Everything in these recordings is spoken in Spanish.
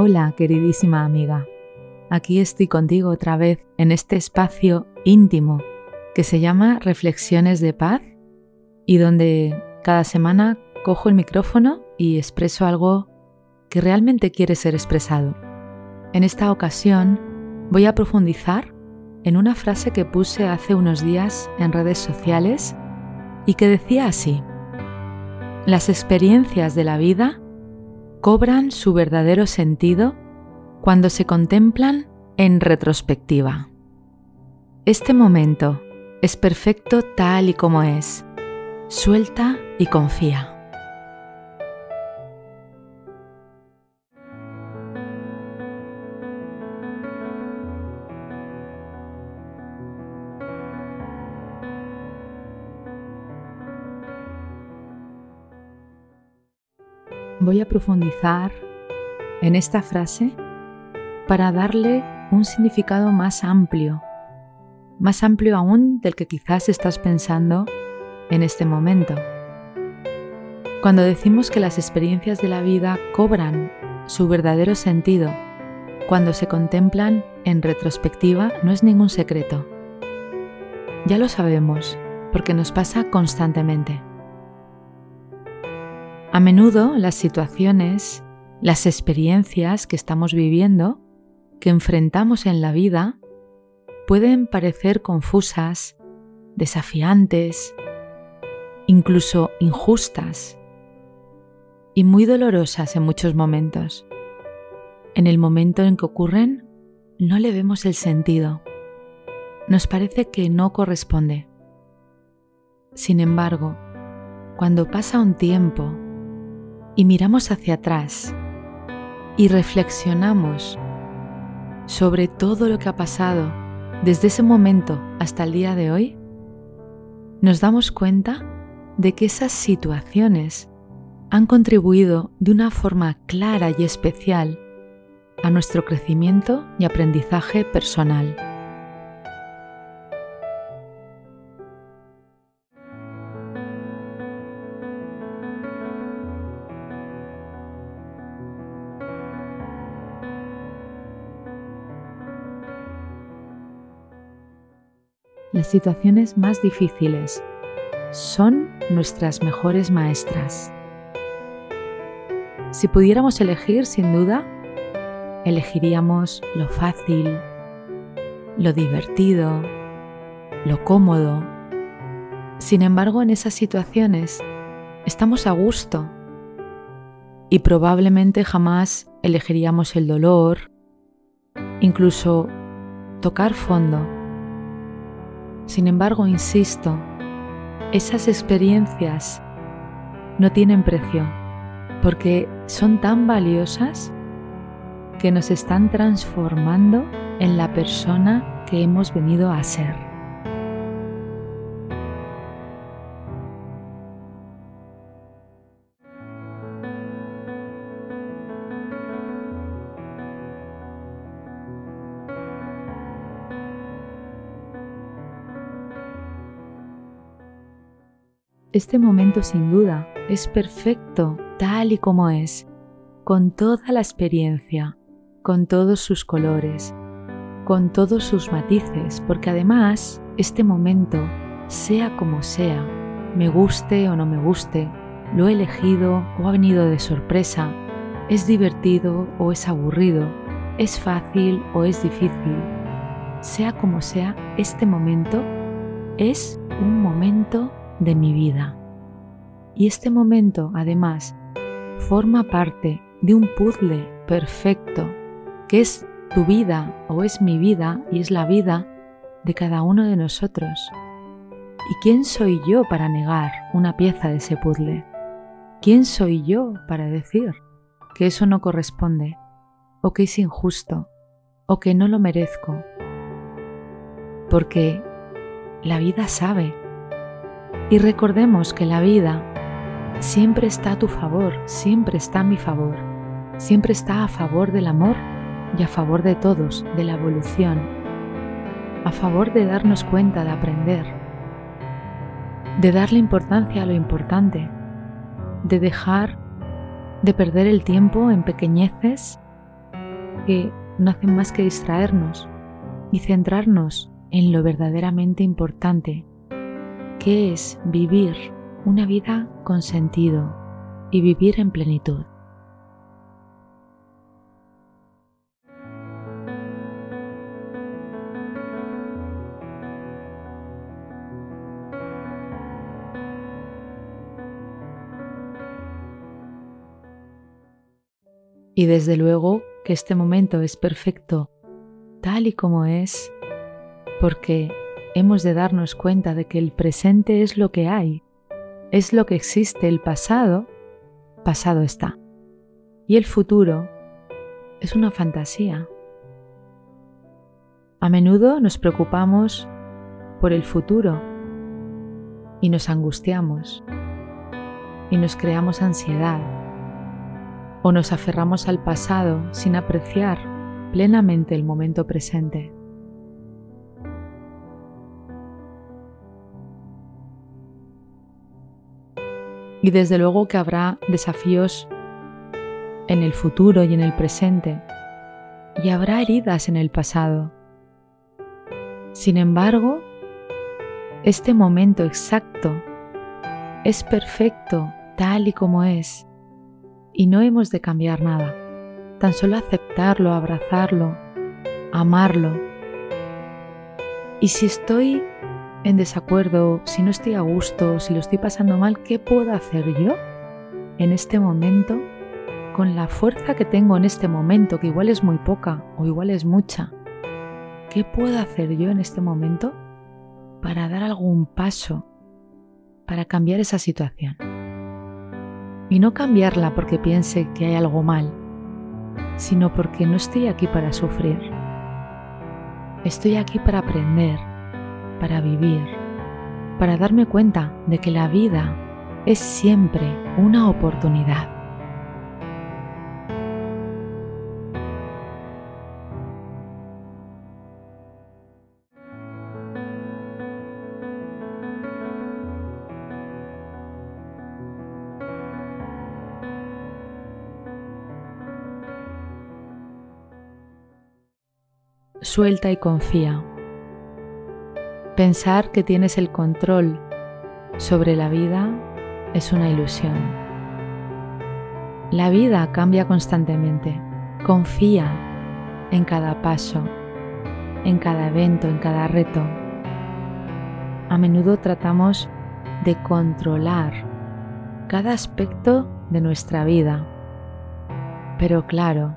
Hola, queridísima amiga. Aquí estoy contigo otra vez en este espacio íntimo que se llama Reflexiones de Paz y donde cada semana cojo el micrófono y expreso algo que realmente quiere ser expresado. En esta ocasión voy a profundizar en una frase que puse hace unos días en redes sociales y que decía así, las experiencias de la vida cobran su verdadero sentido cuando se contemplan en retrospectiva. Este momento es perfecto tal y como es. Suelta y confía. Voy a profundizar en esta frase para darle un significado más amplio, más amplio aún del que quizás estás pensando en este momento. Cuando decimos que las experiencias de la vida cobran su verdadero sentido cuando se contemplan en retrospectiva, no es ningún secreto. Ya lo sabemos, porque nos pasa constantemente. A menudo las situaciones, las experiencias que estamos viviendo, que enfrentamos en la vida, pueden parecer confusas, desafiantes, incluso injustas y muy dolorosas en muchos momentos. En el momento en que ocurren, no le vemos el sentido. Nos parece que no corresponde. Sin embargo, cuando pasa un tiempo y miramos hacia atrás y reflexionamos sobre todo lo que ha pasado desde ese momento hasta el día de hoy, nos damos cuenta de que esas situaciones han contribuido de una forma clara y especial a nuestro crecimiento y aprendizaje personal. Las situaciones más difíciles son nuestras mejores maestras. Si pudiéramos elegir, sin duda, elegiríamos lo fácil, lo divertido, lo cómodo. Sin embargo, en esas situaciones estamos a gusto y probablemente jamás elegiríamos el dolor, incluso tocar fondo sin embargo, insisto, esas experiencias no tienen precio porque son tan valiosas que nos están transformando en la persona que hemos venido a ser. Este momento sin duda es perfecto tal y como es, con toda la experiencia, con todos sus colores, con todos sus matices, porque además este momento, sea como sea, me guste o no me guste, lo he elegido o ha venido de sorpresa, es divertido o es aburrido, es fácil o es difícil, sea como sea, este momento es un momento de mi vida. Y este momento, además, forma parte de un puzzle perfecto que es tu vida o es mi vida y es la vida de cada uno de nosotros. ¿Y quién soy yo para negar una pieza de ese puzzle? ¿Quién soy yo para decir que eso no corresponde, o que es injusto, o que no lo merezco? Porque la vida sabe. Y recordemos que la vida siempre está a tu favor, siempre está a mi favor, siempre está a favor del amor y a favor de todos, de la evolución, a favor de darnos cuenta, de aprender, de darle importancia a lo importante, de dejar de perder el tiempo en pequeñeces que no hacen más que distraernos y centrarnos en lo verdaderamente importante, que es vivir una vida con sentido y vivir en plenitud. Y desde luego que este momento es perfecto tal y como es, porque hemos de darnos cuenta de que el presente es lo que hay, es lo que existe, el pasado, pasado está. Y el futuro es una fantasía. A menudo nos preocupamos por el futuro y nos angustiamos y nos creamos ansiedad o nos aferramos al pasado sin apreciar plenamente el momento presente. Y desde luego que habrá desafíos en el futuro y en el presente, y habrá heridas en el pasado. Sin embargo, este momento exacto es perfecto tal y como es y no hemos de cambiar nada, tan solo aceptarlo, abrazarlo, amarlo. Y si estoy en desacuerdo, si no estoy a gusto, si lo estoy pasando mal, ¿qué puedo hacer yo en este momento con la fuerza que tengo en este momento, que igual es muy poca o igual es mucha? ¿Qué puedo hacer yo en este momento para dar algún paso para cambiar esa situación? y no cambiarla porque piense que hay algo mal, sino porque no estoy aquí para sufrir. Estoy aquí para aprender, para vivir, para darme cuenta de que la vida es siempre una oportunidad. suelta y confía. Pensar que tienes el control sobre la vida es una ilusión. La vida cambia constantemente. Confía en cada paso, en cada evento, en cada reto. A menudo tratamos de controlar cada aspecto de nuestra vida. Pero claro,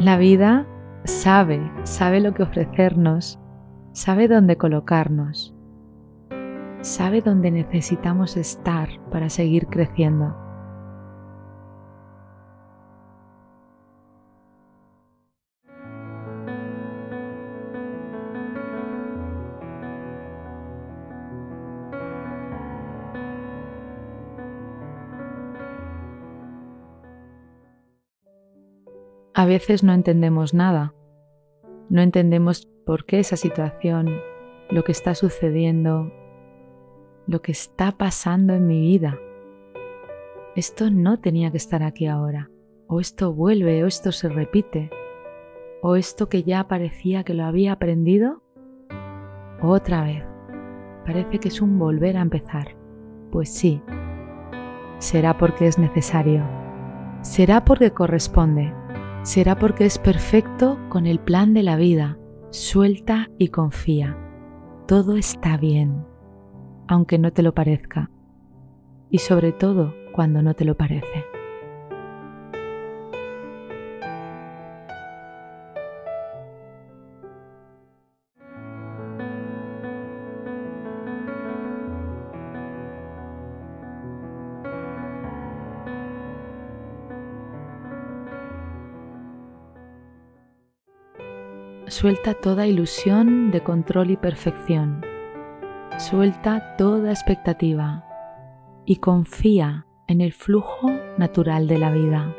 la vida sabe, sabe lo que ofrecernos, sabe dónde colocarnos, sabe dónde necesitamos estar para seguir creciendo. A veces no entendemos nada. No entendemos por qué esa situación, lo que está sucediendo, lo que está pasando en mi vida. Esto no tenía que estar aquí ahora. O esto vuelve, o esto se repite. O esto que ya parecía que lo había aprendido, otra vez. Parece que es un volver a empezar. Pues sí, será porque es necesario. Será porque corresponde será porque es perfecto con el plan de la vida. Suelta y confía. Todo está bien, aunque no te lo parezca. Y sobre todo cuando no te lo parece. Suelta toda ilusión de control y perfección. Suelta toda expectativa y confía en el flujo natural de la vida.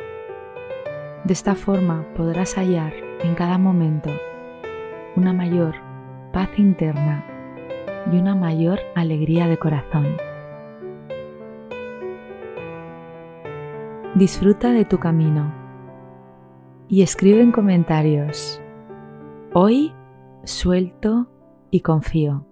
De esta forma podrás hallar en cada momento una mayor paz interna y una mayor alegría de corazón. Disfruta de tu camino y escribe en comentarios Hoy suelto y confío.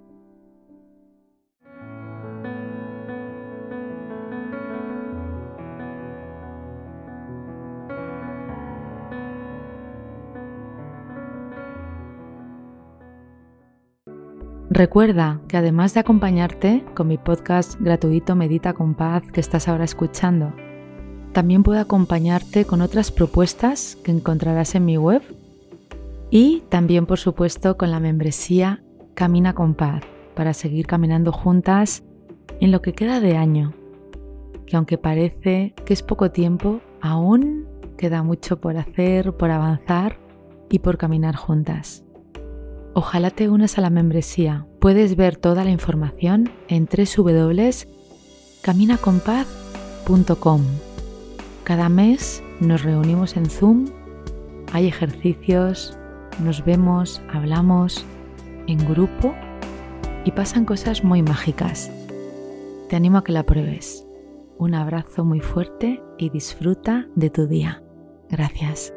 Recuerda que además de acompañarte con mi podcast gratuito Medita con Paz que estás ahora escuchando, también puedo acompañarte con otras propuestas que encontrarás en mi web y también, por supuesto, con la membresía Camina con Paz para seguir caminando juntas en lo que queda de año, que aunque parece que es poco tiempo, aún queda mucho por hacer, por avanzar y por caminar juntas. Ojalá te unas a la membresía. Puedes ver toda la información en www.caminaconpaz.com. Cada mes nos reunimos en Zoom, hay ejercicios, nos vemos, hablamos en grupo y pasan cosas muy mágicas. Te animo a que la pruebes. Un abrazo muy fuerte y disfruta de tu día. Gracias.